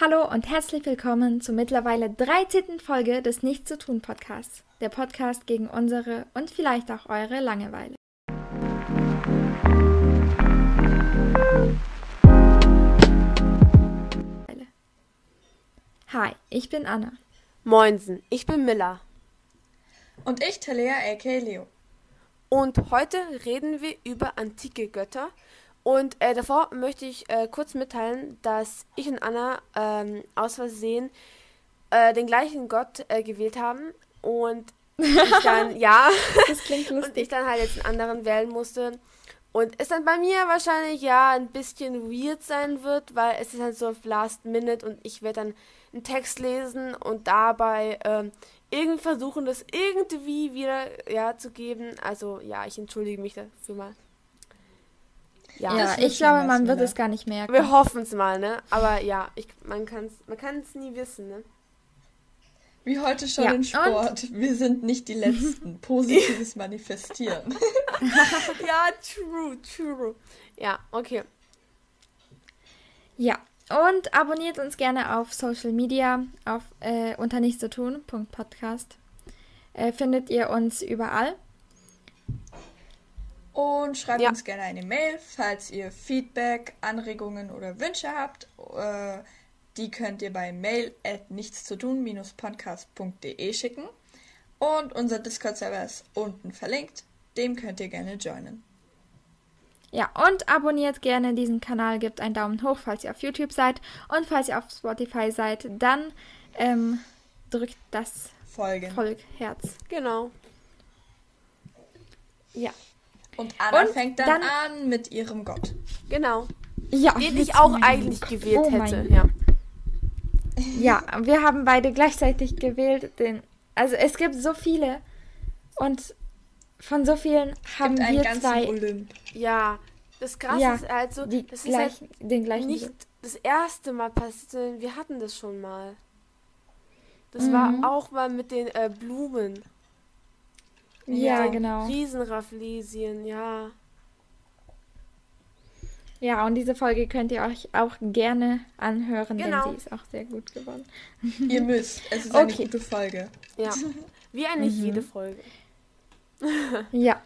Hallo und herzlich willkommen zur mittlerweile 13. Folge des Nichts zu tun Podcasts. Der Podcast gegen unsere und vielleicht auch eure Langeweile. Hi, ich bin Anna. Moinsen, ich bin Miller. Und ich Talia aka Leo. Und heute reden wir über antike Götter. Und äh, davor möchte ich äh, kurz mitteilen, dass ich und Anna ähm, aus Versehen äh, den gleichen Gott äh, gewählt haben. Und ich dann, ja, Das klingt und lustig. ich dann halt jetzt einen anderen wählen musste. Und es dann bei mir wahrscheinlich ja ein bisschen weird sein wird, weil es ist halt so auf Last Minute und ich werde dann einen Text lesen und dabei ähm, irgendwie versuchen, das irgendwie wieder ja zu geben. Also ja, ich entschuldige mich dafür mal. Ja, Ja, ich glaube, man wird Miller. es gar nicht merken. wir hoffen es mal, ne? Aber ja, ich, man kann es man kann's nie wissen, ne? Wie heute schon Ja, in und- Sport. Wir sind nicht die Letzten. Positives Manifestieren. ja, true, true. Ja, okay. Ja, und abonniert uns gerne auf Social Media auf äh, unter nichts zu tun. Podcast. Äh, findet ihr uns überall. Und schreibt Ja. uns gerne eine Mail, falls ihr Feedback, Anregungen oder Wünsche habt. Äh, die könnt ihr bei mail at nichtszutun-podcast.de schicken. Und unser Discord-Server ist unten verlinkt. Dem könnt ihr gerne joinen. Ja, und abonniert gerne diesen Kanal, gebt einen Daumen hoch, falls ihr auf YouTube seid. Und falls ihr auf Spotify seid, dann ähm, drückt das Folgen. Volkherz. Genau. Ja. Und Anna Und fängt dann, dann- an mit ihrem Gott. Genau. Ja, Den ich auch eigentlich Gott. gewählt Oh hätte, ja. Ja, wir haben beide gleichzeitig gewählt. Den, also es gibt so viele. Und von so vielen haben Gibt wir zwei Olymp. Ja, das krasse Ja, ist halt so, die das ist halt den gleichen. nicht das erste Mal passiert, sondern wir hatten das schon mal. Das Mhm. war auch mal mit den äh, Blumen. Ja, Den genau. Riesenrafflesien, ja. Ja, und diese Folge könnt ihr euch auch gerne anhören, Genau. denn sie ist auch sehr gut geworden. Ihr müsst. Es ist eine Okay. gute Folge. Ja. Wie eigentlich Mhm. jede Folge. Ja,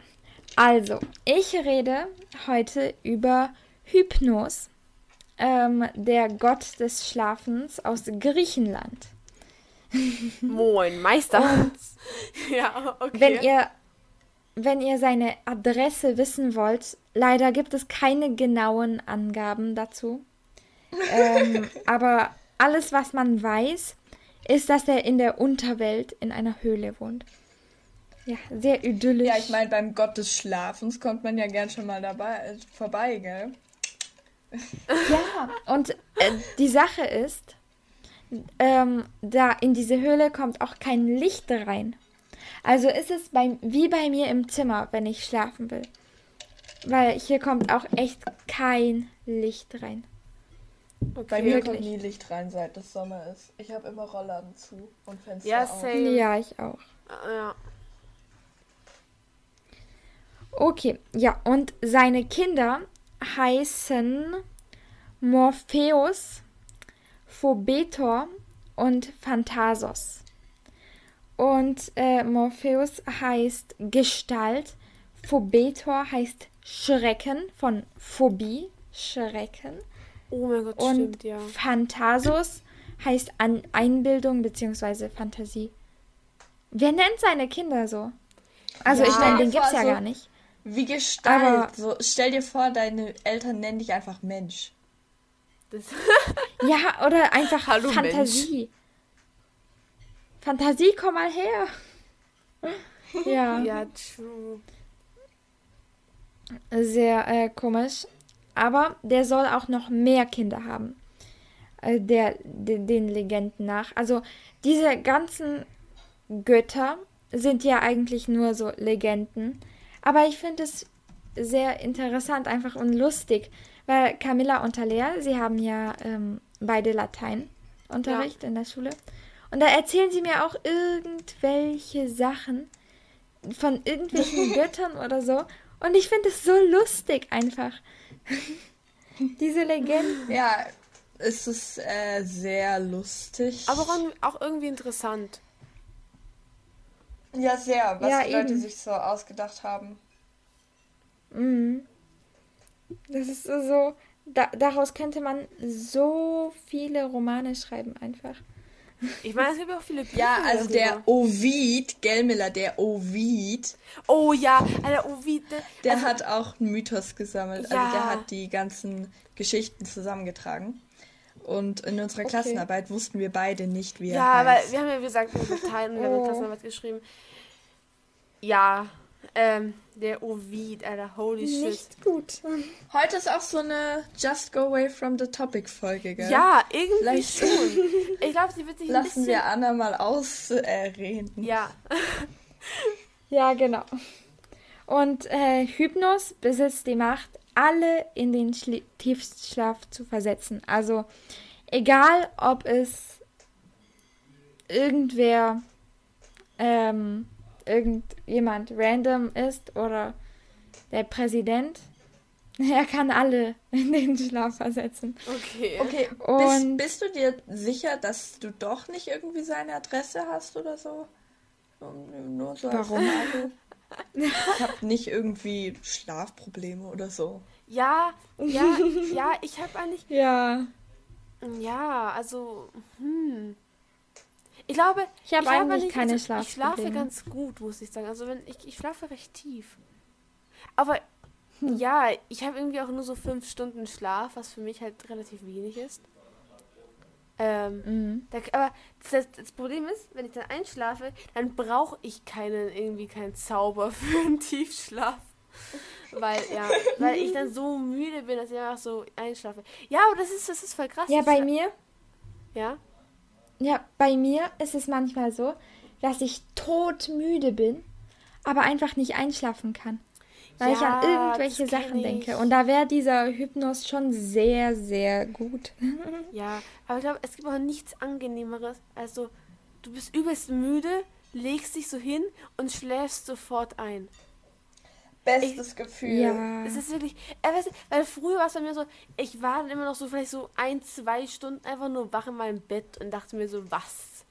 also, ich rede heute über Hypnos, ähm, der Gott des Schlafens aus Griechenland. Moin, Meister. ja, okay. Wenn ihr, wenn ihr seine Adresse wissen wollt, leider gibt es keine genauen Angaben dazu. ähm, aber alles, was man weiß, ist, dass er in der Unterwelt in einer Höhle wohnt. Ja, sehr idyllisch. Ja, ich meine, beim Gott des Schlafens kommt man ja gern schon mal dabei, äh, vorbei, gell? Ja, und äh, die Sache ist, ähm, da in diese Höhle kommt auch kein Licht rein. Also ist es bei, wie bei mir im Zimmer, wenn ich schlafen will. Weil hier kommt auch echt kein Licht rein. Bei mir Wirklich? kommt nie Licht rein, seit es Sommer ist. Ich habe immer Rollladen zu und Fenster Ja, auf. same. Ja, ich auch. Ja. Okay, ja, und seine Kinder heißen Morpheus, Phobetor und Phantasos. Und äh, Morpheus heißt Gestalt, Phobetor heißt Schrecken von Phobie, Schrecken. Oh mein Gott, Und stimmt, ja. Phantasos heißt An Einbildung bzw. Fantasie. Wer nennt seine Kinder so? Also Ja. ich meine, den Vor gibt's ja so- gar nicht. Wie Gestalt. Aber- so, stell dir vor, deine Eltern nennen dich einfach Mensch. Ja, oder einfach Hallo, Fantasie. Fantasie, komm mal her. ja, ja, true. sehr äh, komisch. Aber der soll auch noch mehr Kinder haben. Äh, der, de, den Legenden nach. Also diese ganzen Götter sind ja eigentlich nur so Legenden. Aber ich finde es sehr interessant, einfach und lustig. Weil Camilla und Talea, sie haben ja ähm, beide Lateinunterricht in der Schule. Und da erzählen sie mir auch irgendwelche Sachen von irgendwelchen Göttern oder so. Und ich finde es so lustig einfach. Diese Legenden. Ja, ist es äh, sehr lustig. Aber auch irgendwie interessant. Ja, sehr, was Ja, die Leute eben. sich so ausgedacht haben. Mhm. Das ist so, da, daraus könnte man so viele Romane schreiben einfach. Ich meine, es gibt auch viele Bücher Ja, also darüber. der Ovid, Gelmiller, der Ovid, Oh ja, Alter, Ovid. ne? der also, hat auch einen Mythos gesammelt. Also Ja. der hat die ganzen Geschichten zusammengetragen. Und in unserer Okay. Klassenarbeit wussten wir beide nicht, wie er Ja, weil heißt. wir haben ja, wie gesagt, eine Partei und wir haben Oh. eine Klassenarbeit geschrieben. Ja, ähm, der Ovid, Alter, holy shit. Nicht gut. Heute ist auch so eine Just Go Away from the Topic Folge, gell? Ja, irgendwie Vielleicht schon. Ich glaube, sie wird sich ein lassen bisschen... wir Anna mal ausreden. Ja, Ja, genau. Und äh, Hypnos besitzt die Macht, alle in den Schli Tiefschlaf zu versetzen. Also egal, ob es irgendwer, ähm, irgendjemand random ist oder der Präsident, er kann alle in den Schlaf versetzen. okay. Und- Okay, bist, bist du dir sicher, dass du doch nicht irgendwie seine Adresse hast oder so? Nur so Warum? Frage. Ich habe nicht irgendwie Schlafprobleme oder so. Ja, ja, ja, ich habe eigentlich... Ja, Ja, also, hm. Ich glaube, Ich hab glaube eigentlich keine also, Ich schlafe ganz gut, muss ich sagen. Also wenn ich, ich schlafe recht tief. Aber Hm. ja, ich habe irgendwie auch nur so fünf Stunden Schlaf, was für mich halt relativ wenig ist. Ähm, mhm. da, aber das, das Problem ist, wenn ich dann einschlafe, dann brauche ich keinen irgendwie keinen Zauber für einen Tiefschlaf. Weil, ja, weil ich dann so müde bin, dass ich einfach so einschlafe. Ja, aber das ist, das ist voll krass. ja, bei mir Ja? Ja, bei mir ist es manchmal so, dass ich todmüde bin, aber einfach nicht einschlafen kann. Weil ich Ja, an irgendwelche Sachen denke. ich. Und da wäre dieser Hypnos schon sehr, sehr gut. Ja, aber ich glaube, es gibt auch nichts Angenehmeres. Also, du bist übelst müde, legst dich so hin und schläfst sofort ein. Bestes Gefühl. Ja. Es ist wirklich, äh, weißt du, weil früher war es bei mir so, ich war dann immer noch so vielleicht so ein, zwei Stunden einfach nur wach in meinem Bett und dachte mir so, was?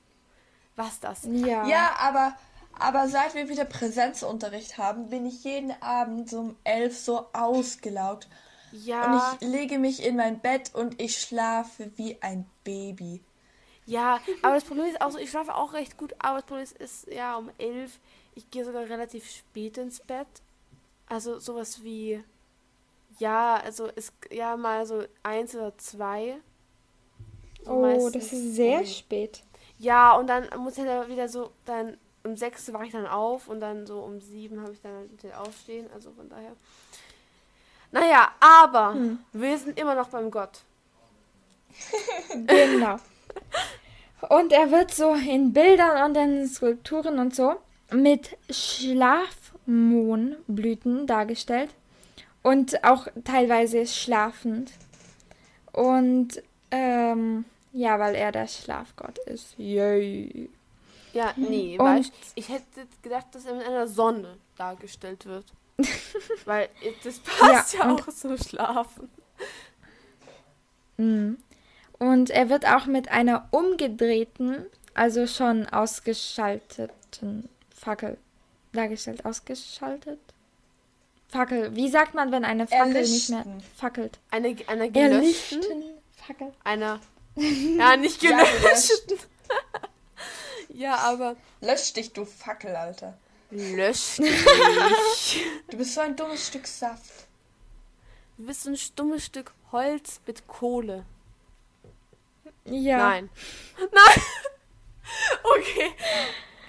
Was das? Ja. Ja, aber, aber seit wir wieder Präsenzunterricht haben, bin ich jeden Abend so um elf so ausgelaugt. Ja, Und ich lege mich in mein Bett und ich schlafe wie ein Baby. ja, aber das Problem ist auch so, ich schlafe auch recht gut, aber das Problem ist, ist ja um elf, ich gehe sogar relativ spät ins Bett. Also sowas wie, ja, also ist ja mal so eins oder zwei. So Oh, das ist sehr um- spät. Ja, und dann muss ich dann wieder so, dann um sechs wache ich dann auf und dann so um sieben habe ich dann halt den Aufstehen, also von daher. Naja, aber Hm. wir sind immer noch beim Gott. Genau. Und er wird so in Bildern und in Skulpturen und so mit Schlafmohnblüten dargestellt. Und auch teilweise schlafend. Und ähm, ja, weil er der Schlafgott ist. Yay. Ja, nee, Und- weißt ich hätte gedacht, dass er mit einer Sonne dargestellt wird. Weil das passt ja, Ja, auch zum Schlafen. Mhm. Und er wird auch mit einer umgedrehten, also schon ausgeschalteten Fackel dargestellt. Ausgeschaltet? Fackel. Wie sagt man, wenn eine Fackel nicht mehr fackelt? Eine, einer gelöschten, Fackel. einer, ja, nicht gelöschten. Ja, aber Lösch dich, du Fackel, Alter. löscht dich. Du bist so ein dummes Stück Saft. Du bist so ein stummes Stück Holz mit Kohle. Ja. Nein. Nein. Okay.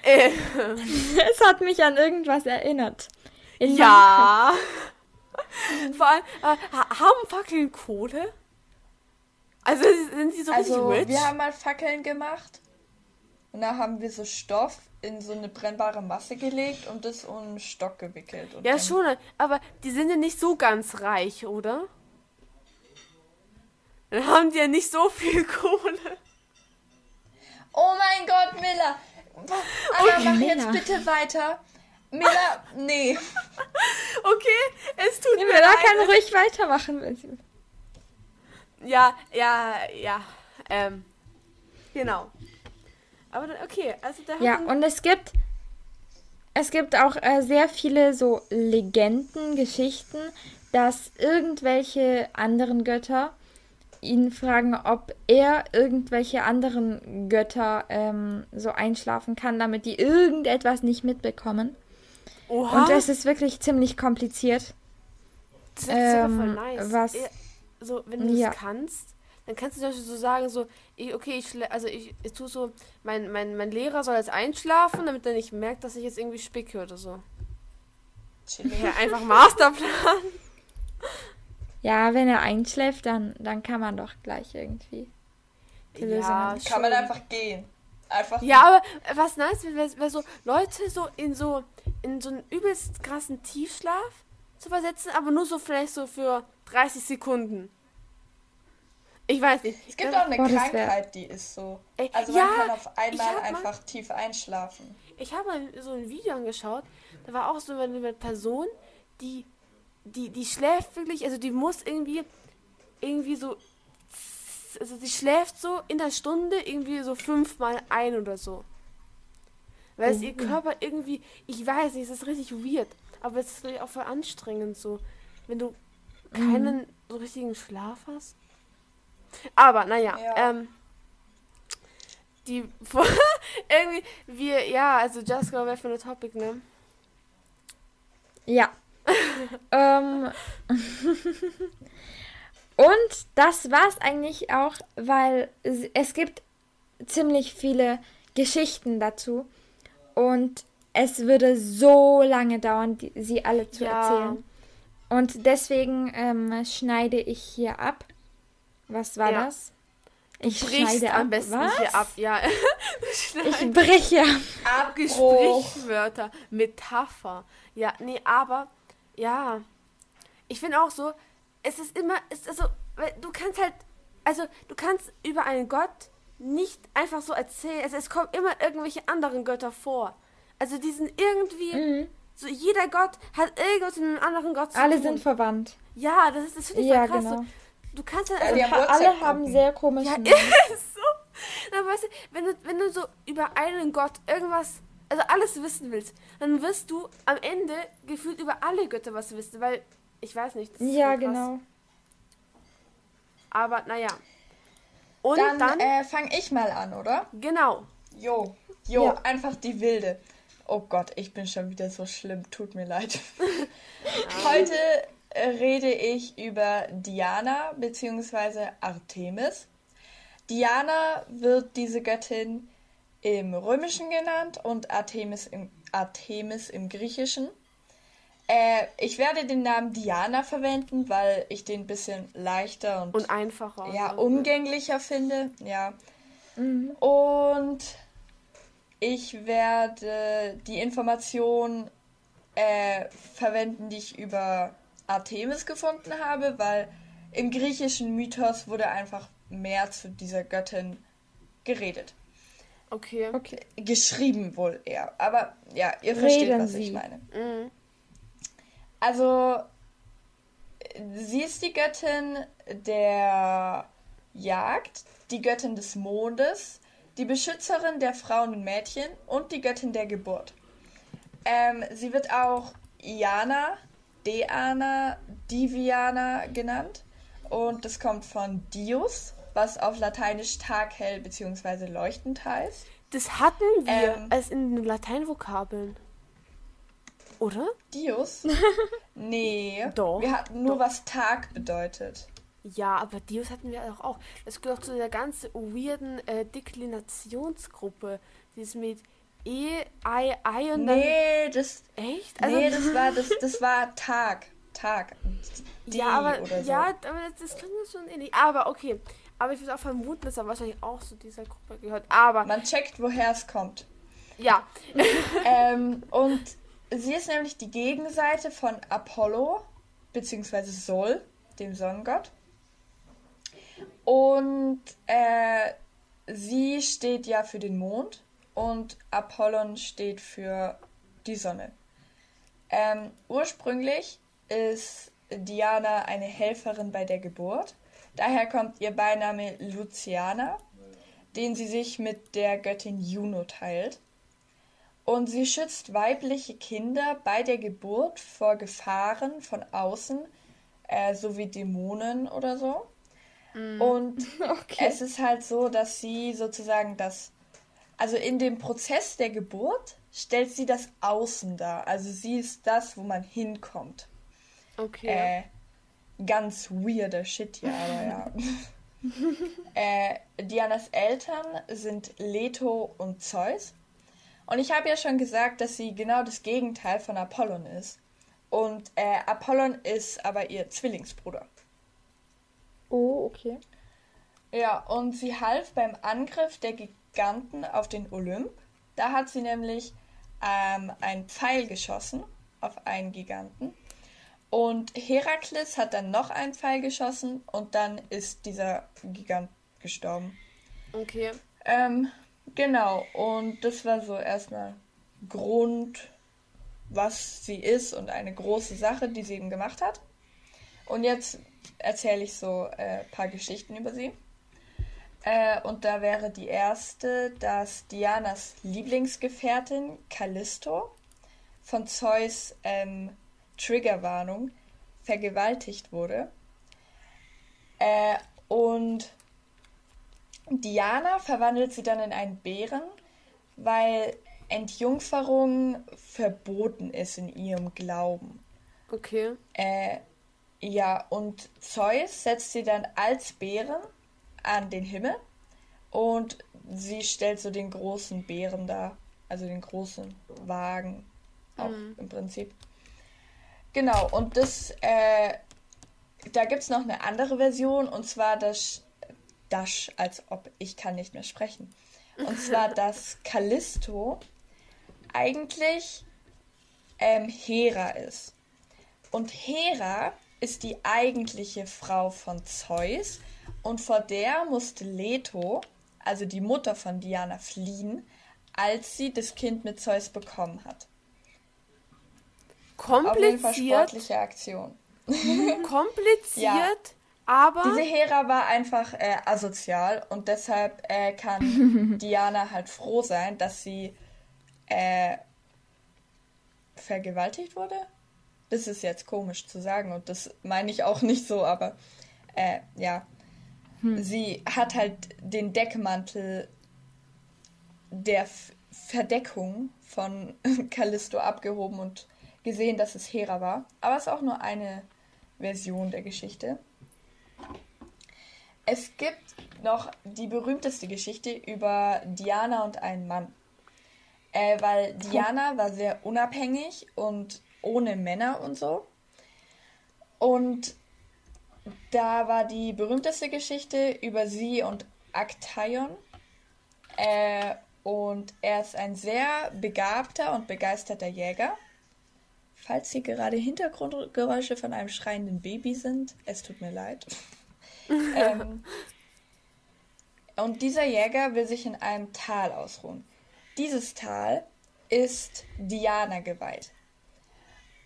Es hat mich an irgendwas erinnert. In ja. Vor allem, äh, ha- haben Fackeln Kohle? Also sind sie so Also, richtig rich? wir haben mal Fackeln gemacht. Und da haben wir so Stoff in so eine brennbare Masse gelegt und das um einen Stock gewickelt. Und ja, dann- schon, aber die sind ja nicht so ganz reich, oder? Dann haben die ja nicht so viel Kohle. Oh mein Gott, Miller! Anna, mach Miller. jetzt bitte weiter. Miller, nee. Okay, es tut Ja, mir leid. kann ruhig weitermachen. wenn sie- Ja, ja, ja. Ähm, genau. Aber dann, okay, also da Ja, und es gibt es gibt auch äh, sehr viele so Legenden, Geschichten, dass irgendwelche anderen Götter ihn fragen, ob er irgendwelche anderen Götter ähm, so einschlafen kann, damit die irgendetwas nicht mitbekommen. Oha, Und es ist wirklich ziemlich kompliziert. das ist sogar voll ähm, nice. was- Eh, So, wenn du Ja. das kannst, dann kannst du zum Beispiel so sagen, so, ich, okay, ich, also ich, ich tue so, mein, mein, mein Lehrer soll jetzt einschlafen, damit er nicht merkt, dass ich jetzt irgendwie spicke oder so. Ja, einfach Masterplan. Ja, wenn er einschläft, dann, dann kann man doch gleich irgendwie. Die Lösung ja, Kann man einfach gehen. Einfach Ja, aber was nice wäre, wär so Leute so in so in so einen übelst krassen Tiefschlaf zu versetzen, aber nur so vielleicht so für 30 Sekunden. Ich weiß nicht. Es gibt auch eine Boah, Krankheit, die ist so. Ey, Also ja, man kann auf einmal hab mal- einfach tief einschlafen. Ich habe mal so ein Video angeschaut, da war auch so eine Person, die, die, die schläft wirklich, also die muss irgendwie, irgendwie so, also sie schläft so in der Stunde irgendwie so fünfmal ein oder so. Weil es ihr Körper irgendwie, ich weiß nicht, es ist richtig weird, aber es ist natürlich auch voll anstrengend so, wenn du keinen so richtigen Schlaf hast. Aber, naja, Ja. ähm, die irgendwie wir ja also Just Go wäre für eine Topic ne Ja. Ähm. Und das war's eigentlich auch, weil es- es gibt ziemlich viele Geschichten dazu. Und es würde so lange dauern, die, sie alle zu Ja. erzählen. Und deswegen ähm, schneide ich hier ab. Was war Ja. das? Ich schneide am ab. besten Was? hier ab ja Ich breche ab. Abbruch. Sprichwörter Metapher ja nee aber ja ich finde auch so es ist immer es ist also weil du kannst halt also du kannst über einen Gott nicht einfach so erzählen also es kommen immer irgendwelche anderen Götter vor also die sind irgendwie Mhm. so jeder Gott hat irgendwas mit einem anderen Gott zu Alle tun sind verwandt. ja das ist das finde ich Ja, voll krass genau. so, du kannst halt Ja, also haben Alle haben sehr komische Ja, Namen. ist so. Na, weißt du, wenn du, wenn du so über einen Gott irgendwas, also alles wissen willst, dann wirst du am Ende gefühlt über alle Götter was wissen, weil ich weiß nicht. das ist Ja, genau. Aber naja. Und Dann, dann, äh, fange ich mal an, oder? genau. Jo, jo, Ja. einfach die Wilde. Oh Gott, ich bin schon wieder so schlimm. Tut mir leid. Heute äh, rede ich über Diana bzw. Artemis. Diana wird diese Göttin im Römischen genannt und Artemis im, Artemis im Griechischen. Äh, ich werde den Namen Diana verwenden, weil ich den ein bisschen leichter und, Und einfacher. ja, umgänglicher finde. Ja. Mhm. Und ich werde die Information äh, verwenden, die ich über Artemis gefunden habe, weil im griechischen Mythos wurde einfach mehr zu dieser Göttin geredet. Okay. Okay. Geschrieben wohl eher. Aber ja, ihr versteht, Reden was ich Sie. meine. Mhm. Also, sie ist die Göttin der Jagd, die Göttin des Mondes, die Beschützerin der Frauen und Mädchen und die Göttin der Geburt. Ähm, sie wird auch Iana, Deana, Diviana genannt und das kommt von Dius, was auf Lateinisch taghell bzw. leuchtend heißt. Das hatten wir Ähm. als in den Lateinvokabeln. Oder? Dius? Nee. Doch, Wir hatten nur, doch. was Tag bedeutet. Ja, aber Dios hatten wir doch auch. Das gehört auch zu der ganzen weirden äh, Deklinationsgruppe. Die ist mit E, I, I und Nee, das, dann. Echt? Also, nee, das war das, das war Tag, Tag. Die ja, aber, so. ja, aber das, das klingt schon ähnlich. Aber okay. Aber ich würde auch vermuten, dass er wahrscheinlich auch zu dieser Gruppe gehört. Aber, Man checkt, woher es kommt. ja. ähm, und sie ist nämlich die Gegenseite von Apollo beziehungsweise Sol, dem Sonnengott. Und äh, sie steht ja für den Mond und Apollon steht für die Sonne. Ähm, ursprünglich ist Diana eine Helferin bei der Geburt. Daher kommt ihr Beiname Luciana, den sie sich mit der Göttin Juno teilt. Und sie schützt weibliche Kinder bei der Geburt vor Gefahren von außen, äh, sowie Dämonen oder so. Mm. Und okay. es ist halt so, dass sie sozusagen das, also in dem Prozess der Geburt stellt sie das Außen dar. Also sie ist das, wo man hinkommt. Okay. Äh, ganz weirder Shit hier, aber ja. äh, Dianas Eltern sind Leto und Zeus. Und ich habe ja schon gesagt, dass sie genau das Gegenteil von Apollon ist. Und äh, Apollon ist aber ihr Zwillingsbruder. Oh, okay. Ja, und sie half beim Angriff der Giganten auf den Olymp. Da hat sie nämlich ähm, einen Pfeil geschossen auf einen Giganten. Und Herakles hat dann noch einen Pfeil geschossen und dann ist dieser Gigant gestorben. Okay. Ähm, genau, und das war so erstmal Grund, was sie ist und eine große Sache, die sie eben gemacht hat. Und jetzt erzähle ich so ein äh, paar Geschichten über sie. Äh, und da wäre die erste, dass Dianas Lieblingsgefährtin Callisto von Zeus ähm, Triggerwarnung vergewaltigt wurde. Äh, und Diana verwandelt sie dann in einen Bären, weil Entjungferung verboten ist in ihrem Glauben. Okay. Äh, ja, und Zeus setzt sie dann als Bären an den Himmel und sie stellt so den großen Bären da, also den großen Wagen auch mhm. im Prinzip. Genau, und das, äh, da gibt es noch eine andere Version und zwar das Dash, als ob ich kann nicht mehr sprechen. Und zwar, dass Callisto eigentlich ähm, Hera ist. Und Hera ist die eigentliche Frau von Zeus und vor der musste Leto, also die Mutter von Diana, fliehen, als sie das Kind mit Zeus bekommen hat. Kompliziert. Auf jeden Fall sportliche Aktion. Kompliziert, ja. aber. Diese Hera war einfach äh, asozial und deshalb äh, kann Diana halt froh sein, dass sie äh, vergewaltigt wurde. Das ist jetzt komisch zu sagen und das meine ich auch nicht so, aber äh, ja. Hm. Sie hat halt den Deckmantel der F Verdeckung von Callisto abgehoben und gesehen, dass es Hera war. Aber es ist auch nur eine Version der Geschichte. Es gibt noch die berühmteste Geschichte über Diana und einen Mann. Äh, weil Diana war sehr unabhängig und ohne Männer und so. Und da war die berühmteste Geschichte über sie und Aktaion. Äh, und er ist ein sehr begabter und begeisterter Jäger. Falls hier gerade Hintergrundgeräusche von einem schreienden Baby sind, es tut mir leid. ähm, und dieser Jäger will sich in einem Tal ausruhen. Dieses Tal ist Diana geweiht.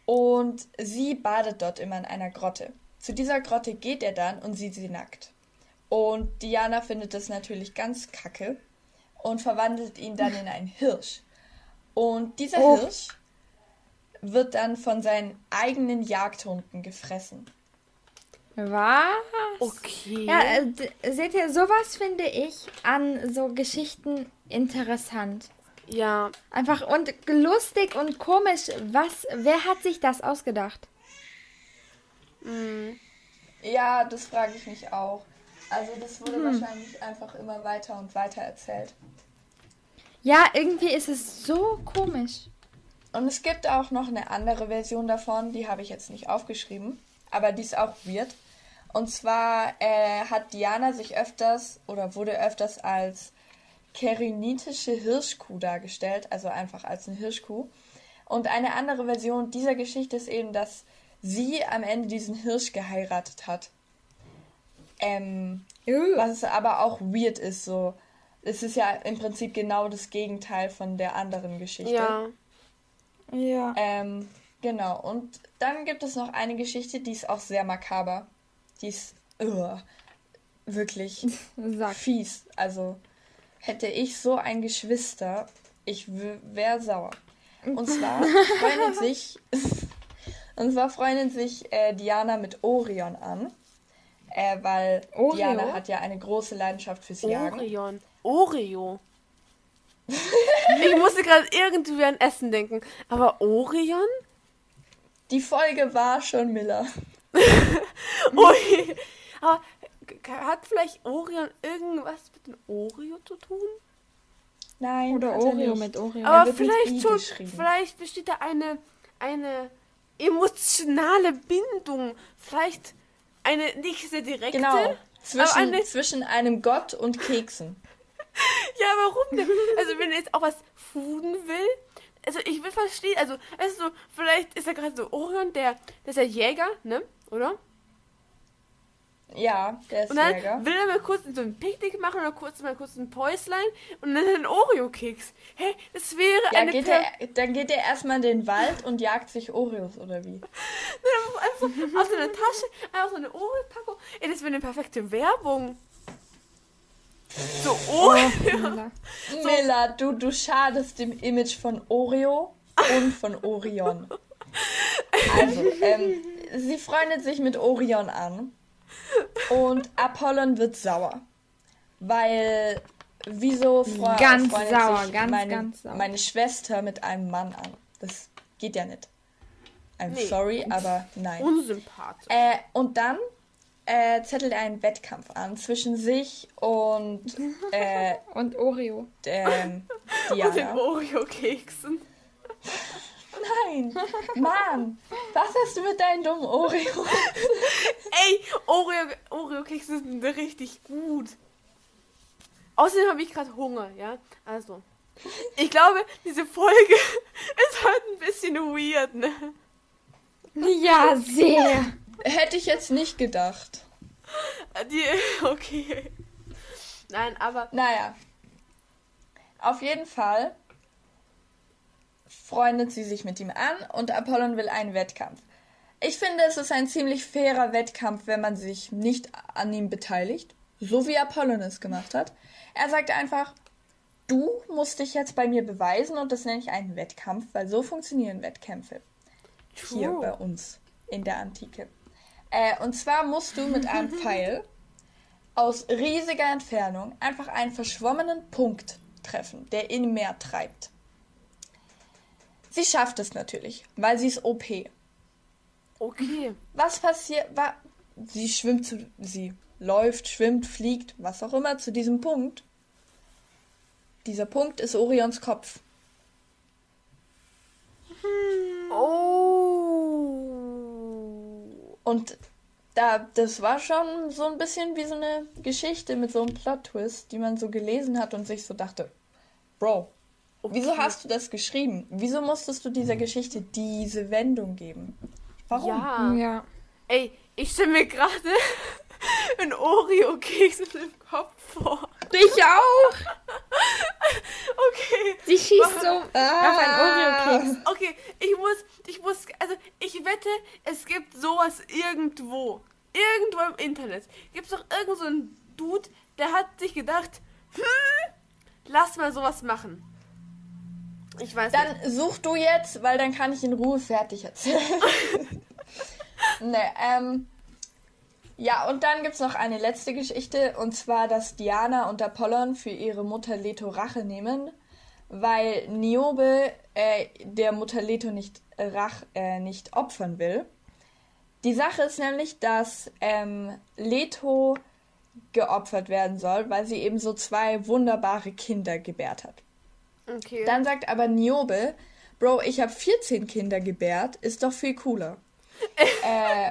Und sie badet dort immer in einer Grotte. Zu dieser Grotte geht er dann und sieht sie nackt. Und Diana findet das natürlich ganz kacke und verwandelt ihn dann in einen Hirsch. Und dieser oh. Hirsch wird dann von seinen eigenen Jagdhunden gefressen. Was? Okay. Ja, äh, seht ihr, sowas finde ich an so Geschichten interessant. Ja. Einfach und lustig und komisch. Was, wer hat sich das ausgedacht? Mhm. Ja, das frage ich mich auch. Also das wurde hm. wahrscheinlich einfach immer weiter und weiter erzählt. Ja, irgendwie ist es so komisch. Und es gibt auch noch eine andere Version davon, die habe ich jetzt nicht aufgeschrieben, aber die ist auch weird. Und zwar äh, hat Diana sich öfters oder wurde öfters als kerinitische Hirschkuh dargestellt, also einfach als eine Hirschkuh. Und eine andere Version dieser Geschichte ist eben, dass sie am Ende diesen Hirsch geheiratet hat. Ähm, was aber auch weird ist, so. Es ist ja im Prinzip genau das Gegenteil von der anderen Geschichte. Ja. Ja. Ähm, genau. Und dann gibt es noch eine Geschichte, die ist auch sehr makaber. Die ist. Uh, wirklich fies. Also hätte ich so ein Geschwister, ich wäre sauer. Und zwar freundet sich, und zwar freundet sich äh, Diana mit Orion an, äh, weil Oreo? Diana hat ja eine große Leidenschaft fürs Jagen. Orion. Oreo. Ich musste gerade irgendwie an Essen denken. Aber Orion? Die Folge war schon Miller. Ui. Aber hat vielleicht Orion irgendwas mit dem Oreo zu tun? Nein, Oder er Oreo nicht. mit Oreo. Er Aber vielleicht I schon, vielleicht besteht da eine, eine emotionale Bindung. Vielleicht eine nicht sehr direkte. Genau. Zwischen, eine- zwischen einem Gott und Keksen. Ja, warum denn? Also wenn er jetzt auch was fooden will, also ich will verstehen, also weißt du, vielleicht ist er gerade so Orion, der, der ist ja Jäger, ne? Oder? Ja, der ist Und dann Jäger. will er mal kurz so ein Picknick machen oder kurz mal kurz ein Päuslein und dann einen Oreo-Keks. Hey, das wäre Ja, eine geht per er, dann geht er erstmal in den Wald und jagt sich Oreos oder wie? einfach aus seiner Tasche, einfach so eine Oreo-Packung. Ey, das wäre eine perfekte Werbung. So, Oreo. Miller. Miller, du, du schadest dem Image von Oreo und von Orion. Also, ähm, sie freundet sich mit Orion an und Apollon wird sauer. Weil, wieso fre Ganz freundet sauer, sich ganz, meine, ganz sauer. meine Schwester mit einem Mann an? Das geht ja nicht. I'm Nee. sorry, aber nein. Unsympathisch. Äh, und dann äh, zettelt einen Wettkampf an zwischen sich und äh, Und Oreo. ähm, Und den Diana. Oreo-Keksen. Nein, Mann, was hast du mit deinen dummen Oreos? Ey, Oreo, Oreo-Kekse sind richtig gut. Außerdem habe ich gerade Hunger, ja? Also. Ich glaube, diese Folge ist halt ein bisschen weird, ne? Ja, sehr. Hätte ich jetzt nicht gedacht. Die, okay. Nein, aber Naja, auf jeden Fall freundet sie sich mit ihm an und Apollon will einen Wettkampf. Ich finde, es ist ein ziemlich fairer Wettkampf, wenn man sich nicht an ihm beteiligt, so wie Apollon es gemacht hat. Er sagt einfach, du musst dich jetzt bei mir beweisen und das nenne ich einen Wettkampf, weil so funktionieren Wettkämpfe hier True. bei uns in der Antike. Äh, und zwar musst du mit einem Pfeil aus riesiger Entfernung einfach einen verschwommenen Punkt treffen, der in Meer treibt. Sie schafft es natürlich, weil sie ist OP. okay. Was passiert? Wa sie schwimmt zu, sie läuft, schwimmt, fliegt, was auch immer zu diesem Punkt. Dieser Punkt ist Orions Kopf. Oh. Und da, das war schon so ein bisschen wie so eine Geschichte mit so einem Plot-Twist, die man so gelesen hat und sich so dachte, Bro, wieso hast du das geschrieben? Wieso musstest du dieser Geschichte diese Wendung geben? Warum? Ja. Ja. Ey, ich stelle mir gerade einen Oreo-Keks in dem Kopf vor. Ich auch. Okay. Sie schießt so auf Ah. einen Oreo-Keks. Okay, ich muss, ich muss, also ich wette, es gibt sowas irgendwo. Irgendwo im Internet. Gibt es doch irgend so einen Dude, der hat sich gedacht, hm, lass mal sowas machen. Ich weiß nicht. Dann such du jetzt, weil dann kann ich in Ruhe fertig erzählen. ne, ähm. Ja, und dann gibt's noch eine letzte Geschichte, und zwar, dass Diana und Apollon für ihre Mutter Leto Rache nehmen, weil Niobe äh, der Mutter Leto nicht, Rach, äh, nicht opfern will. Die Sache ist nämlich, dass ähm, Leto geopfert werden soll, weil sie eben so zwei wunderbare Kinder gebärt hat. okay. Dann sagt aber Niobe, Bro, ich habe 14 Kinder gebärt, ist doch viel cooler. äh,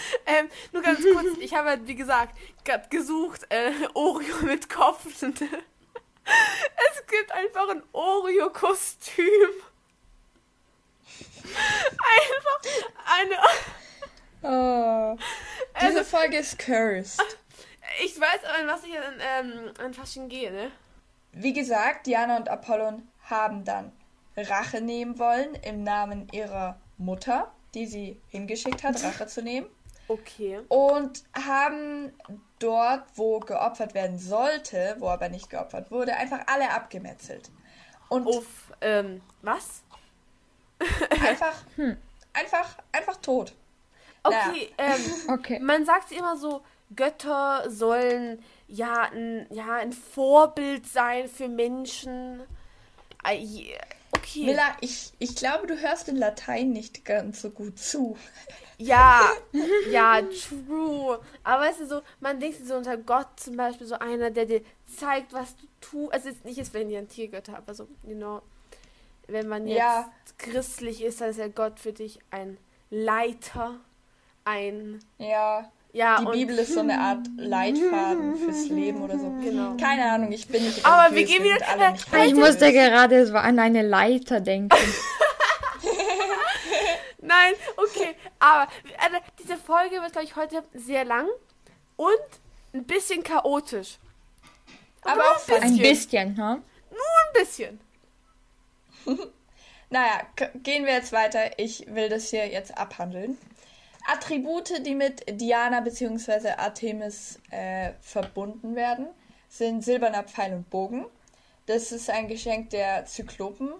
Ähm, nur ganz kurz, ich habe, wie gesagt, gerade gesucht, äh, Oreo mit Kopf. es gibt einfach ein Oreo-Kostüm. Einfach eine. oh, diese Also, Folge ist cursed. ich weiß aber, an was ich an, ähm, an Fasching gehe, ne? Wie gesagt, Diana und Apollon haben dann Rache nehmen wollen im Namen ihrer Mutter, die sie hingeschickt hat, Rache zu nehmen. Okay. und haben dort, wo geopfert werden sollte, wo aber nicht geopfert wurde, einfach alle abgemetzelt. Und Uff, ähm, was? einfach, einfach, einfach tot. Okay, ähm, Okay. man sagt immer so, Götter sollen ja ein, ja, ein Vorbild sein für Menschen. Okay. Milla, ich, ich glaube, du hörst in Latein nicht ganz so gut zu. Ja, ja, true. Aber weißt du, so, man denkt so unter Gott zum Beispiel so einer, der dir zeigt, was du tust. Also jetzt nicht ist, wenn ihr einen Tiergötter habt, also, you know, wenn man jetzt Ja. christlich ist, dann ist ja Gott für dich ein Leiter, ein, Ja, ja, die und, Bibel ist so eine Art Leitfaden fürs Leben oder so. Genau. Keine Ahnung, ich bin nicht Aber wir gehen wieder- sind alle nicht Ich musste gerade so an eine Leiter denken. Nein, okay, aber also, diese Folge wird, glaube ich, heute sehr lang und ein bisschen chaotisch. Aber auch Ein Ein funny. bisschen, ne? Ein bisschen. Naja, gehen wir jetzt weiter. Ich will das hier jetzt abhandeln. Attribute, die mit Diana bzw. Artemis äh, verbunden werden, sind silberner Pfeil und Bogen. Das ist ein Geschenk der Zyklopen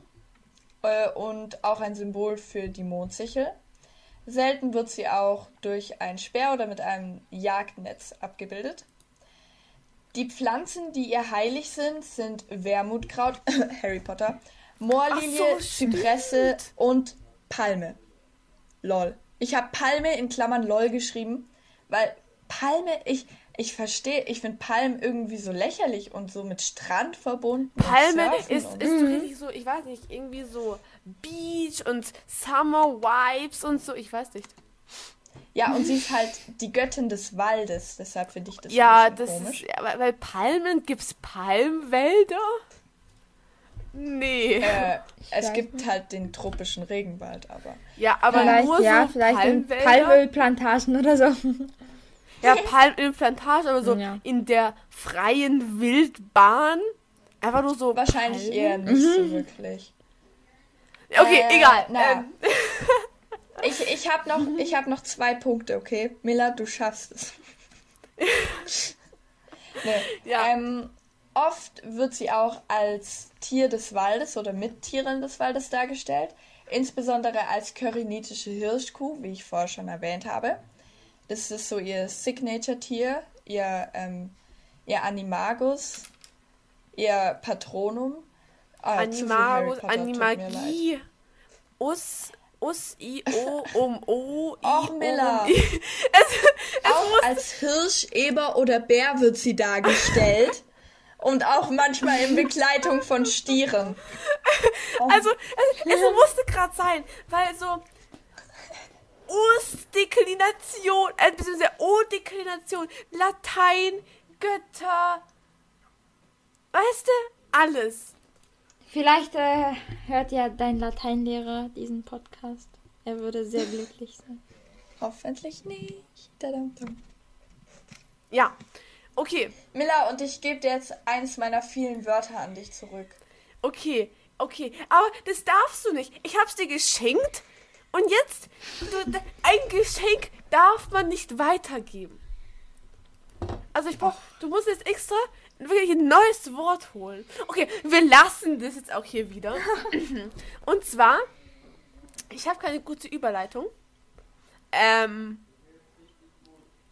äh, und auch ein Symbol für die Mondsichel. Selten wird sie auch durch ein Speer oder mit einem Jagdnetz abgebildet. Die Pflanzen, die ihr heilig sind, sind Wermutkraut, Harry Potter, Moorlilie, so. Zypresse und Palme. Lol. Ich habe Palme in Klammern LOL geschrieben, weil Palme, ich, ich verstehe, ich finde Palmen irgendwie so lächerlich und so mit Strand verbunden. und Palme ist, ist so richtig so, ich weiß nicht, irgendwie so Beach und Summer Vibes und so, ich weiß nicht. Ja, und sie ist halt die Göttin des Waldes, deshalb finde ich das ja, ein das komisch. ist, ja, weil, weil Palmen, gibt's Palmwälder? Nee. Äh, es gibt halt den tropischen Regenwald, aber. ja, aber Vielleicht, nur ja, so vielleicht in Palmwälder. Palmölplantagen oder so. Ja, Palmimplantage, aber so Ja. in der freien Wildbahn. Einfach nur so. Wahrscheinlich Palmen? eher nicht so wirklich. Okay, Äh, egal. na. Ähm, Ich, ich habe noch, ich hab noch zwei Punkte, okay? Miller, du schaffst es. nee. Ja. ähm, oft wird sie auch als Tier des Waldes oder mit Tieren des Waldes dargestellt. Insbesondere als körinitische Hirschkuh, wie ich vorher schon erwähnt habe. Das ist so ihr Signature-Tier, ihr, ähm, ihr Animagus, ihr Patronum. Harry Animagus. Animagie. Us, us, i, o, um, o, i, o, Miller. um, i. Auch als Hirsch, Eber oder Bär wird sie dargestellt. Und auch manchmal in Begleitung von Stieren. Also, es, es musste gerade sein, weil so Us-Deklination, äh, beziehungsweise O-Deklination, Latein, Götter, weißt du, alles. Vielleicht äh, hört ja dein Lateinlehrer diesen Podcast. Er würde sehr glücklich sein. Hoffentlich nicht. Dadam-dam. Ja, okay, Miller, und ich gebe dir jetzt eins meiner vielen Wörter an dich zurück. okay, okay, aber das darfst du nicht. Ich hab's dir geschenkt und jetzt, ein Geschenk darf man nicht weitergeben. Also ich brauch, du musst jetzt extra wirklich ein neues Wort holen. Okay, wir lassen das jetzt auch hier wieder. Und zwar, ich habe keine gute Überleitung. Ähm,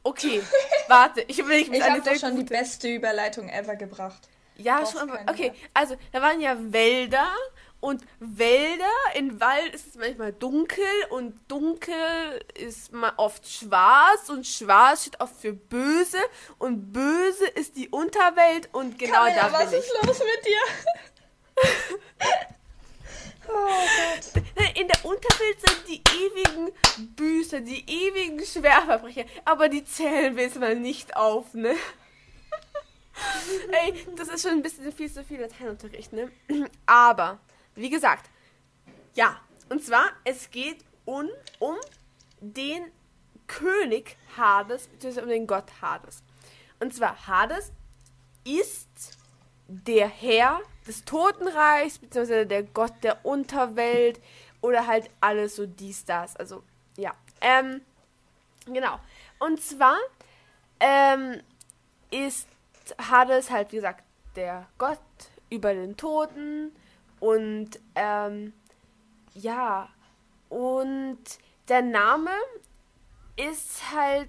okay, warte, ich überlege mir Ich habe doch schon die gute. beste Überleitung ever gebracht. Ja, schon, okay. Also, da waren ja Wälder und Wälder, in Wald ist es manchmal dunkel und dunkel ist mal oft schwarz und schwarz steht oft für böse und böse ist die Unterwelt und genau Camilla, da was bin ich. ist los mit dir? oh. In der Unterwelt sind die ewigen Büßer, die ewigen Schwerverbrecher, aber die zählen wir jetzt mal nicht auf, ne? Ey, das ist schon ein bisschen viel zu viel Lateinunterricht, ne? Aber, wie gesagt, ja, und zwar, es geht um, um den König Hades, beziehungsweise um den Gott Hades. Und zwar, Hades ist der Herr des Totenreichs, beziehungsweise der Gott der Unterwelt oder halt alles so dies, das. Also, ja. Ähm, genau. Und zwar ähm, ist Hades halt, wie gesagt, der Gott über den Toten und ähm, ja, und der Name ist halt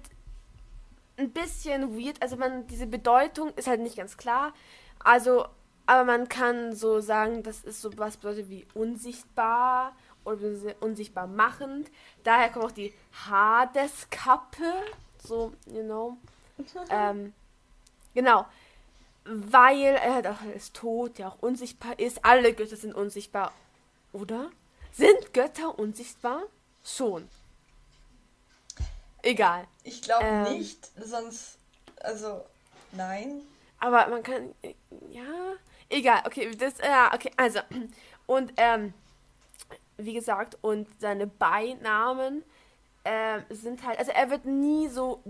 ein bisschen weird. Also man, diese Bedeutung ist halt nicht ganz klar. Also, aber man kann so sagen, das ist so was bedeutet wie unsichtbar oder unsichtbar machend. Daher kommt auch die Hades-Kappe. So, you know. ähm, genau. Weil er halt auch ist tot, ja auch unsichtbar ist. Alle Götter sind unsichtbar. Oder? Sind Götter unsichtbar? Schon. Egal. Ich glaube ähm, nicht, sonst. Also, nein. Aber man kann. Ja. Egal, okay, das. Ja, okay, also. Und, ähm, wie gesagt, und seine Beinamen äh, sind halt. Also, er wird nie so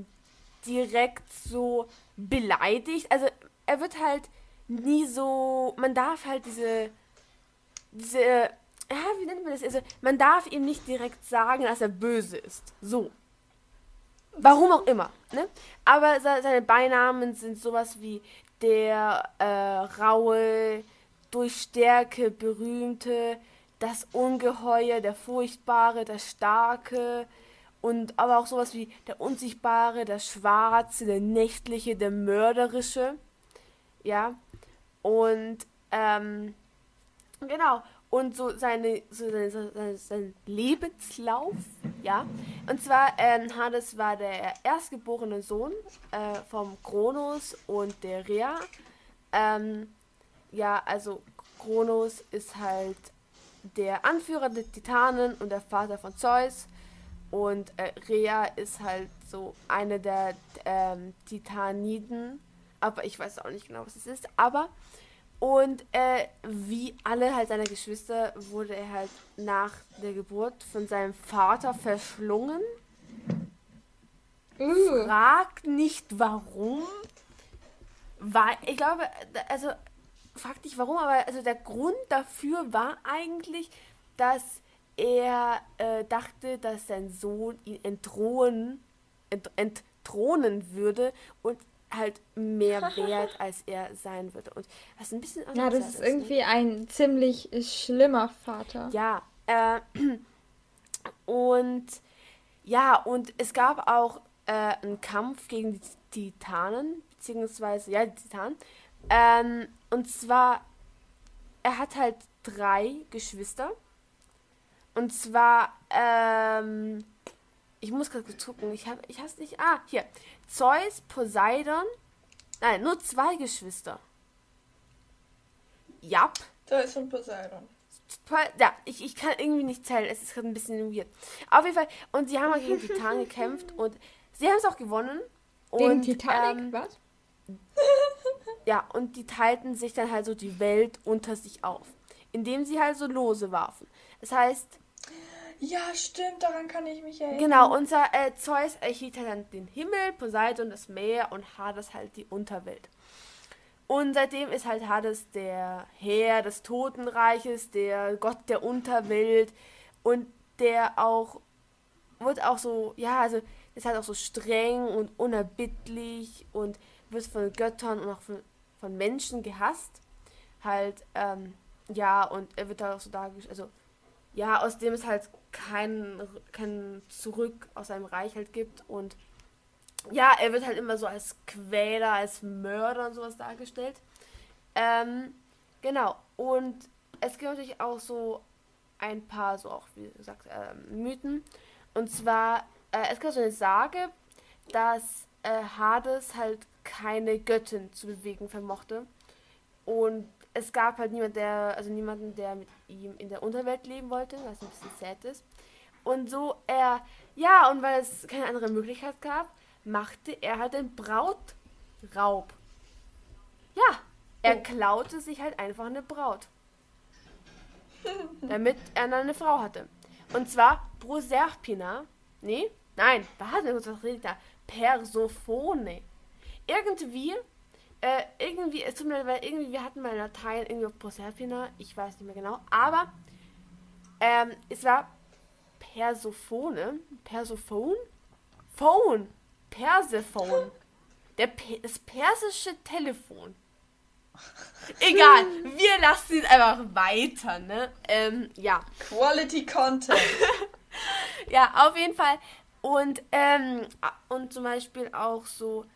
direkt so beleidigt. Also, er wird halt nie so. Man darf halt diese. Diese. Ja, wie nennt man das? Also, man darf ihm nicht direkt sagen, dass er böse ist. So. Warum auch immer. Ne? Aber seine Beinamen sind sowas wie der äh, raue, durch Stärke berühmte, das Ungeheuer, der Furchtbare, der Starke und aber auch sowas wie der Unsichtbare, der Schwarze, der Nächtliche, der Mörderische. Ja. Und ähm, genau und so seine, so seine, seine, sein Lebenslauf, ja. Und zwar, ähm, Hades war der erstgeborene Sohn äh, vom Kronos und der Rhea. Ähm, ja, also Kronos ist halt der Anführer der Titanen und der Vater von Zeus. Und äh, Rhea ist halt so eine der ähm, Titaniden. Aber ich weiß auch nicht genau, was es ist. Aber und äh, wie alle halt seine Geschwister wurde er halt nach der Geburt von seinem Vater verschlungen. Uh. Fragt nicht warum. Weil, ich glaube, also fragt nicht warum, aber also der Grund dafür war eigentlich, dass er äh, dachte, dass sein Sohn ihn entthronen, ent, entthronen würde und halt mehr wert, als er sein würde. Und was ein bisschen anders Ja, das ist, ist ne? irgendwie ne? ein ziemlich schlimmer Vater. Ja, äh, und ja, und es gab auch äh, einen Kampf gegen die Titanen, beziehungsweise, ja, die Titanen. Ähm, und zwar, er hat halt drei Geschwister. Und zwar, ähm, ich muss gerade gucken, ich habe ich es nicht. Ah, hier. Zeus, Poseidon. Nein, nur zwei Geschwister. Jap. Zeus und Poseidon. Ja, ich, ich kann irgendwie nicht zählen. Es ist gerade ein bisschen weird. Auf jeden Fall. Und sie haben halt gegen Titan gekämpft und sie haben es auch gewonnen. Gegen und, Titanic? Ähm, was? ja, und die teilten sich dann halt so die Welt unter sich auf. Indem sie halt so Lose warfen. Das heißt, ja, stimmt, daran kann ich mich erinnern. Genau, unser äh, Zeus erhielt halt dann den Himmel, Poseidon das Meer und Hades halt die Unterwelt. Und seitdem ist halt Hades der Herr des Totenreiches, der Gott der Unterwelt und der auch wird auch so, ja, also ist halt auch so streng und unerbittlich und wird von Göttern und auch von, von Menschen gehasst. Halt, ähm, ja, und er wird da auch so dargestellt, also ja, aus dem es halt kein, kein Zurück aus seinem Reich halt gibt. Und ja, er wird halt immer so als Quäler, als Mörder und sowas dargestellt. Ähm, genau. Und es gibt natürlich auch so ein paar, so auch wie gesagt, äh, Mythen. Und zwar, äh, es gibt so eine Sage, dass äh, Hades halt keine Göttin zu bewegen vermochte. Und es gab halt niemand, der, also niemanden, der mit ihm in der Unterwelt leben wollte, was ein bisschen sad ist. Und so er, ja, und weil es keine andere Möglichkeit gab, machte er halt den Brautraub. Ja, er oh. klaute sich halt einfach eine Braut. damit er dann eine Frau hatte. Und zwar Proserpina. Nee, nein, warte, was redet da? Persophone. Irgendwie äh, irgendwie, es tut mir leid, weil irgendwie, wir hatten mal Latein irgendwie auf Proserpina, ich weiß nicht mehr genau, aber ähm, es war Persophone, Persophone, Phone, Persephone. Der Pe das persische Telefon. Egal, wir lassen es einfach weiter, ne? Ähm, ja. Quality Content. ja, auf jeden Fall. Und, ähm, und zum Beispiel auch so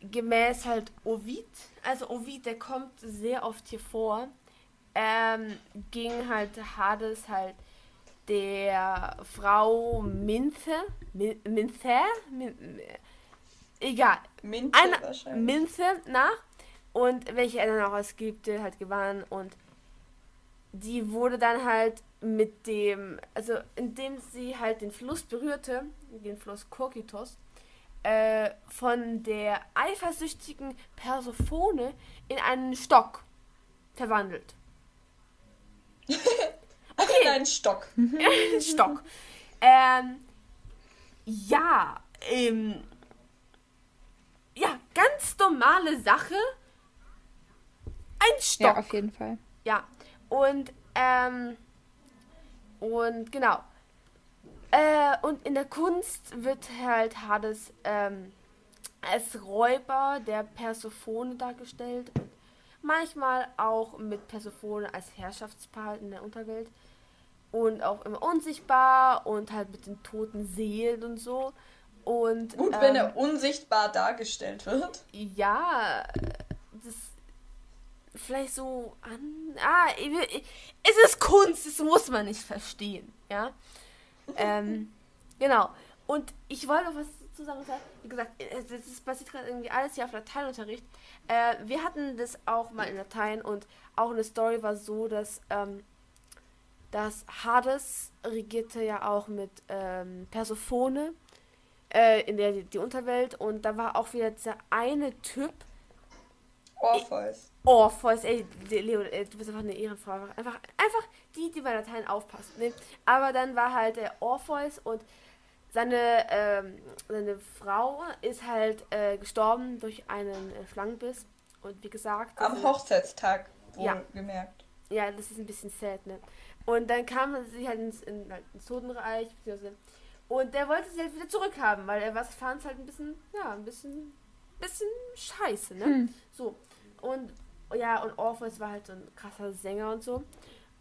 gemäß halt Ovid, also Ovid, der kommt sehr oft hier vor, ähm, ging halt Hades halt der Frau Minthe, Min Minthe, Min egal, Minthe eine. Minthe nach und welche er dann auch als Geliebte halt gewann. Und die wurde dann halt mit dem, also indem sie halt den Fluss berührte, den Fluss Kokitos, äh, von der eifersüchtigen Persephone in einen Stock verwandelt. In einen Stock. In einen Stock. Ähm, ja, ähm, ja, ganz normale Sache. Ein Stock. Ja, auf jeden Fall. Ja, und, ähm, und genau. Äh, und in der Kunst wird halt Hades ähm, als Räuber der Persephone dargestellt und manchmal auch mit Persephone als Herrschaftspaar in der Unterwelt und auch immer unsichtbar und halt mit den toten Seelen und so. Und, Gut, ähm, wenn er unsichtbar dargestellt wird. ja, das vielleicht so an. Ah, es ist Kunst, das muss man nicht verstehen, ja. Ähm, genau. Und ich wollte noch was dazu sagen. Wie gesagt, es- das ist basiert gerade irgendwie alles hier auf Lateinunterricht. Äh, wir hatten das auch mal in Latein und auch eine Story war so, dass ähm, dass Hades regierte ja auch mit ähm, Persephone äh, in der die Unterwelt und da war auch wieder dieser eine Typ, Orpheus. Orpheus, ey, Leo, ey, du bist einfach eine Ehrenfrau. Einfach, einfach die, die bei Latein aufpasst. Ne? Aber dann war halt der Orpheus und seine, ähm, seine Frau ist halt äh, gestorben durch einen äh, Schlangenbiss. Und wie gesagt, Am Hochzeitstag, Ja. wohlgemerkt. ja, das ist ein bisschen sad, ne? Und dann kam sie halt ins, in, halt ins Totenreich, beziehungsweise. Und der wollte sie halt wieder zurückhaben, weil er was fand halt ein bisschen, ja, ein bisschen, bisschen scheiße, ne? Hm. So. Und ja, und Orpheus war halt so ein krasser Sänger und so.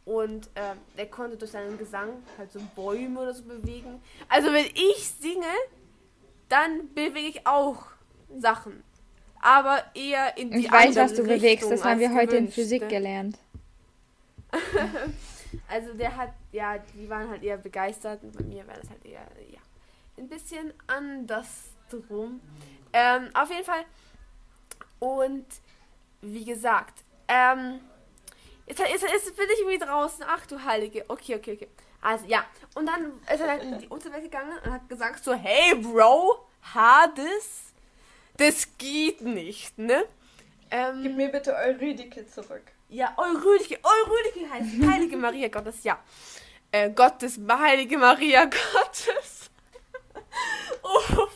Und ähm, er konnte durch seinen Gesang halt so Bäume oder so bewegen. Also wenn ich singe, dann bewege ich auch Sachen. Aber eher in die Ich weiß, andere was du bewegst. Das Richtung haben wir heute in gewünscht, Physik ne? gelernt. Also der hat, ja, die waren halt eher begeistert und bei mir war das halt eher, ja, ein bisschen andersrum. Ähm, auf jeden Fall. Und wie gesagt, ähm, jetzt, jetzt, jetzt bin ich irgendwie draußen. Ach du Heilige. Okay, okay, okay. Also ja. Und dann ist er halt in die Unterwelt gegangen und hat gesagt so, hey Bro, Hades, das geht nicht, ne? Ähm, Gib mir bitte Eurydike zurück. ja, Eurydike, Eurydike heißt die Heilige Maria Gottes, ja. Äh, Gottes, Heilige Maria Gottes. Uff.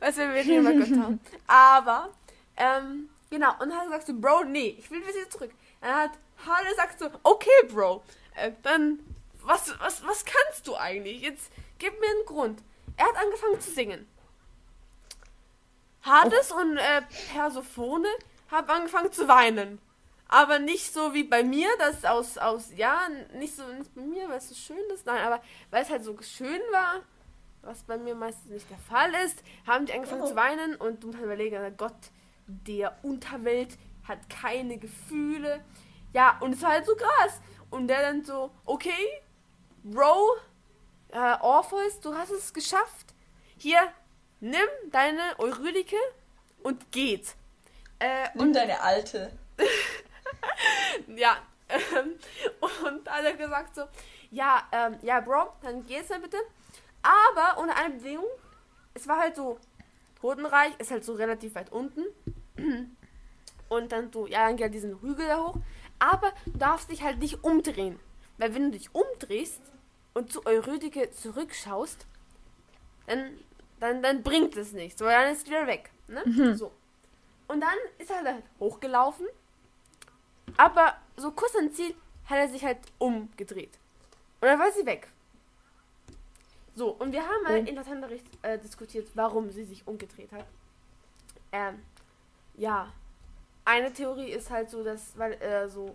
Was wir den immer Gott haben. Aber, ähm, genau, und dann hat er gesagt so, Bro, nee, ich will wieder zurück. Dann hat Halle gesagt so, okay, Bro, äh, dann, was, was, was kannst du eigentlich? Jetzt gib mir einen Grund. Er hat angefangen zu singen. Hades und äh, Persephone haben angefangen zu weinen. Aber nicht so wie bei mir, das aus, aus, ja, nicht so nicht bei mir, weil es so schön ist, nein, aber weil es halt so schön war, was bei mir meistens nicht der Fall ist, haben die angefangen Oh. zu weinen und du musst halt überlegen, Gott der Unterwelt hat keine Gefühle. Ja, und es war halt so krass. Und der dann so, okay, Bro, äh, Orpheus, du hast es geschafft. Hier, nimm deine Eurydike und geht. Äh, Nimm deine alte. ja, ähm, und dann hat er gesagt so, ja, ähm, ja, Bro, dann gehst du bitte. Aber unter einer Bedingung, es war halt so, Totenreich ist halt so relativ weit unten. Und dann so, ja, dann geht halt diesen Hügel da hoch. Aber du darfst dich halt nicht umdrehen. Weil wenn du dich umdrehst und zu Eurydike zurückschaust, dann, dann, dann bringt es nichts, weil dann ist wieder weg. Ne? So. Und dann ist er halt hochgelaufen aber so kurz am Ziel hat er sich halt umgedreht. Und dann war sie weg. So, und wir haben mal oh. in Lateinunterricht äh, diskutiert, warum sie sich umgedreht hat. Ähm, ja. Eine Theorie ist halt so, dass, weil, äh, so,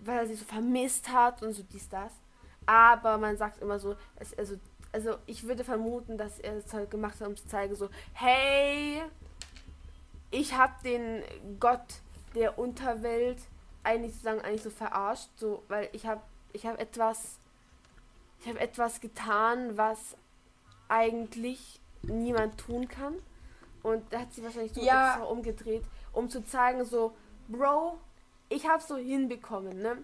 weil er sie so vermisst hat und so dies, das. Aber man sagt immer so, es, also, also ich würde vermuten, dass er es halt gemacht hat, um zu zeigen, so, hey, ich habe den Gott der Unterwelt eigentlich sozusagen eigentlich so verarscht, so, weil ich habe ich habe etwas ich habe etwas getan, was eigentlich niemand tun kann. Und da hat sie wahrscheinlich so ja. extra umgedreht, um zu zeigen, so, Bro, ich habe so hinbekommen, ne?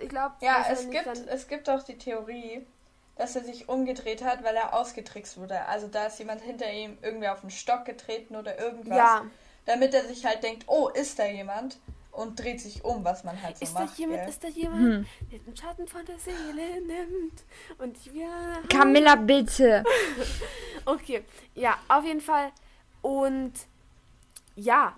Ich glaube, ja, es gibt, es gibt auch die Theorie, dass er sich umgedreht hat, weil er ausgetrickst wurde. Also da ist jemand hinter ihm irgendwie auf den Stock getreten oder irgendwas. Ja. Damit er sich halt denkt, oh, ist da jemand? Und dreht sich um, was man halt so ist macht. Da jemand, ist da jemand, hm. der den Schatten von der Seele nimmt? Und wir. Camilla, bitte! okay, ja, auf jeden Fall. Und ja,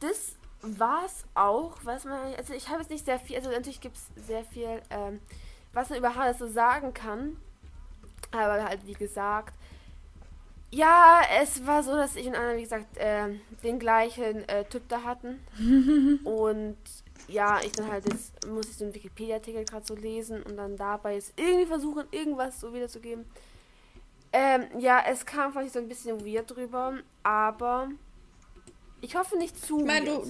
das war's auch, was man. Also ich habe jetzt nicht sehr viel, also natürlich gibt es sehr viel, ähm, was man über Hades so sagen kann. Aber halt, wie gesagt, ja, es war so, dass ich und Anna, wie gesagt, äh, den gleichen äh, Typ da hatten. und ja, ich dann halt jetzt, muss ich so einen Wikipedia-Artikel gerade so lesen und dann dabei jetzt irgendwie versuchen, irgendwas so wiederzugeben. Ähm, ja, es kam vielleicht so ein bisschen weird drüber, aber ich hoffe nicht zu ich mein, weird.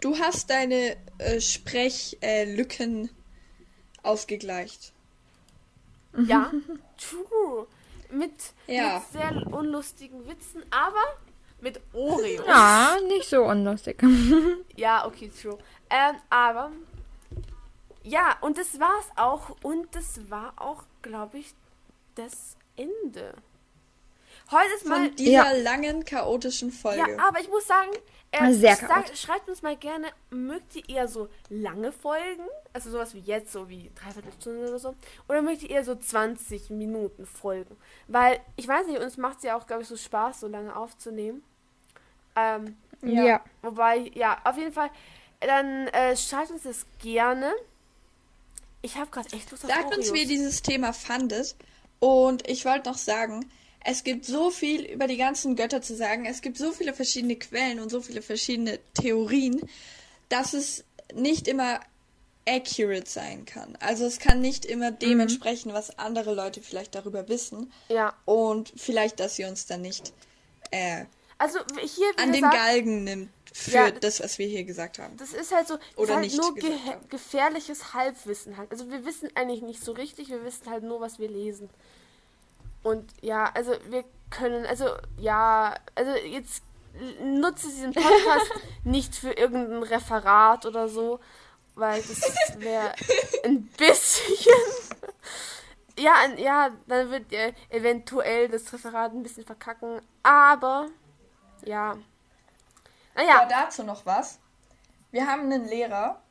Du, du hast deine äh, Sprechlücken äh, ausgegleicht. Ja, true mit, ja. mit sehr unlustigen Witzen, aber mit Oreo. Ja, nicht so unlustig. ja, okay, true. Ähm, aber ja, und das war's auch. Und das war auch, glaube ich, das Ende. Heute ist mal. Von dieser ja. langen, chaotischen Folge. Ja, aber ich muss sagen, äh, Sehr sag, schreibt uns mal gerne, mögt ihr eher so lange Folgen? Also sowas wie jetzt, so wie dreiviertel Stunde oder so? Oder mögt ihr eher so 20 Minuten Folgen? Weil, ich weiß nicht, uns macht es ja auch, glaube ich, so Spaß, so lange aufzunehmen. Ähm, ja. ja. Wobei, ja, auf jeden Fall, dann äh, schreibt uns das gerne. Ich habe gerade echt Lust auf Sagt Oreos. uns, wie ihr dieses Thema fandet. Und ich wollte noch sagen, es gibt so viel über die ganzen Götter zu sagen. Es gibt so viele verschiedene Quellen und so viele verschiedene Theorien, dass es nicht immer accurate sein kann. Also es kann nicht immer dem mhm. entsprechen, was andere Leute vielleicht darüber wissen. Ja. Und vielleicht, dass sie uns dann nicht äh, also hier an den Galgen nimmt für ja, das, was wir hier gesagt haben. Das ist halt so, Oder halt nur ge gefährliches Halbwissen halt. Also wir wissen eigentlich nicht so richtig, wir wissen halt nur, was wir lesen. Und ja, also wir können, also ja, also jetzt nutze diesen Podcast nicht für irgendein Referat oder so, weil das wäre ein bisschen. ja, ja, dann wird ihr eventuell das Referat ein bisschen verkacken, aber ja. Naja. Aber dazu noch was. Wir haben einen Lehrer.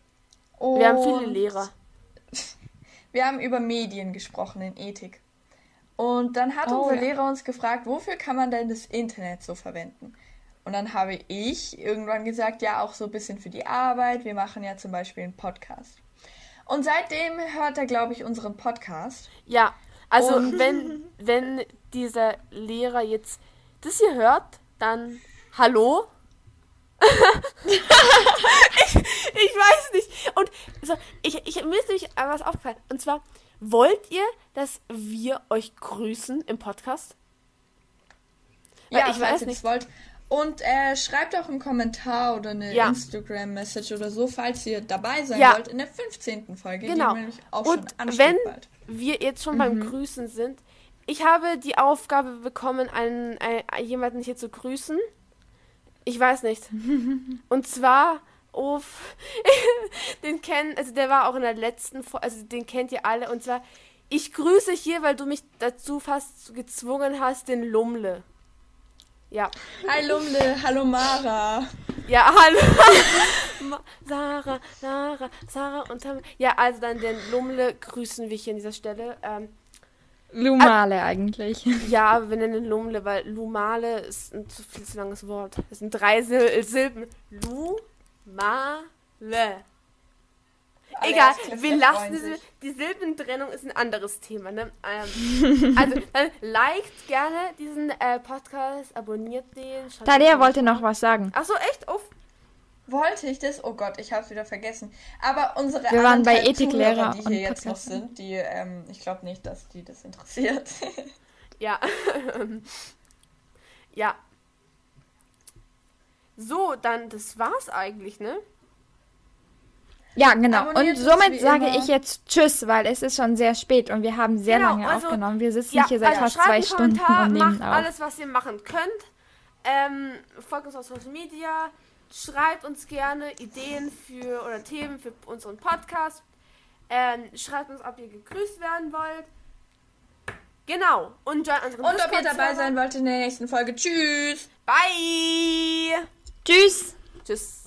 wir haben viele Lehrer. Wir haben über Medien gesprochen in Ethik. Und dann hat oh, unser ja. Lehrer uns gefragt, wofür kann man denn das Internet so verwenden? Und dann habe ich irgendwann gesagt, ja, auch so ein bisschen für die Arbeit. Wir machen ja zum Beispiel einen Podcast. Und seitdem hört er, glaube ich, unseren Podcast. Ja, also Und wenn, wenn dieser Lehrer jetzt das hier hört, dann hallo. ich, ich weiß nicht. Und so, ich, ich, mir ist nämlich was aufgefallen. Und zwar, Wollt ihr, dass wir euch grüßen im Podcast? Weil ja, ich weiß nicht. Wollt. Und äh, schreibt auch einen Kommentar oder eine ja. Instagram-Message oder so, falls ihr dabei sein ja. wollt in der 15. Folge. Genau. Und wenn bald. wir jetzt schon mhm. beim Grüßen sind, ich habe die Aufgabe bekommen, einen, einen, jemanden hier zu grüßen. Ich weiß nicht. Und zwar Off. den kennen, also der war auch in der letzten Folge, also den kennt ihr alle. Und zwar, ich grüße hier, weil du mich dazu fast gezwungen hast, den Lumle. Ja. Hi Lumle, hallo Mara. Ja, hallo. Sarah, Sarah, Sarah und Tam Ja, also dann den Lumle grüßen wir hier an dieser Stelle. Ähm, Lumale äh, eigentlich. Ja, aber wir nennen Lumle, weil Lumale ist ein zu viel zu langes Wort. Das sind drei Sil Silben. Lu Male. Alle Egal, Erstklässler wir lassen diese, die Silbentrennung ist ein anderes Thema, ne? Ähm, also, dann liked gerne diesen äh, Podcast, abonniert den. einen wollte noch was sagen. Ach so, echt? Uff. Wollte ich das? Oh Gott, ich hab's wieder vergessen. Aber unsere Wir waren bei Ethiklehrer die und hier jetzt noch sind, die, ähm, ich glaube nicht, dass die das interessiert. Ja. ja. So, dann, das war's eigentlich, ne? Ja, genau. Und Abonniert uns somit sage immer. ich jetzt Tschüss, weil es ist schon sehr spät und wir haben sehr Genau, lange also- aufgenommen. Wir sitzen Ja, hier seit also fast zwei Stunden und nehmen macht auf. alles, was ihr machen könnt. Ähm, folgt uns auf Social Media. Schreibt uns gerne Ideen für oder Themen für unseren Podcast. Ähm, schreibt uns, ob ihr gegrüßt werden wollt. Genau. Und Und ob ihr dabei sein wollt in der nächsten Folge. Tschüss! Bye. Tschüss! Tschüss.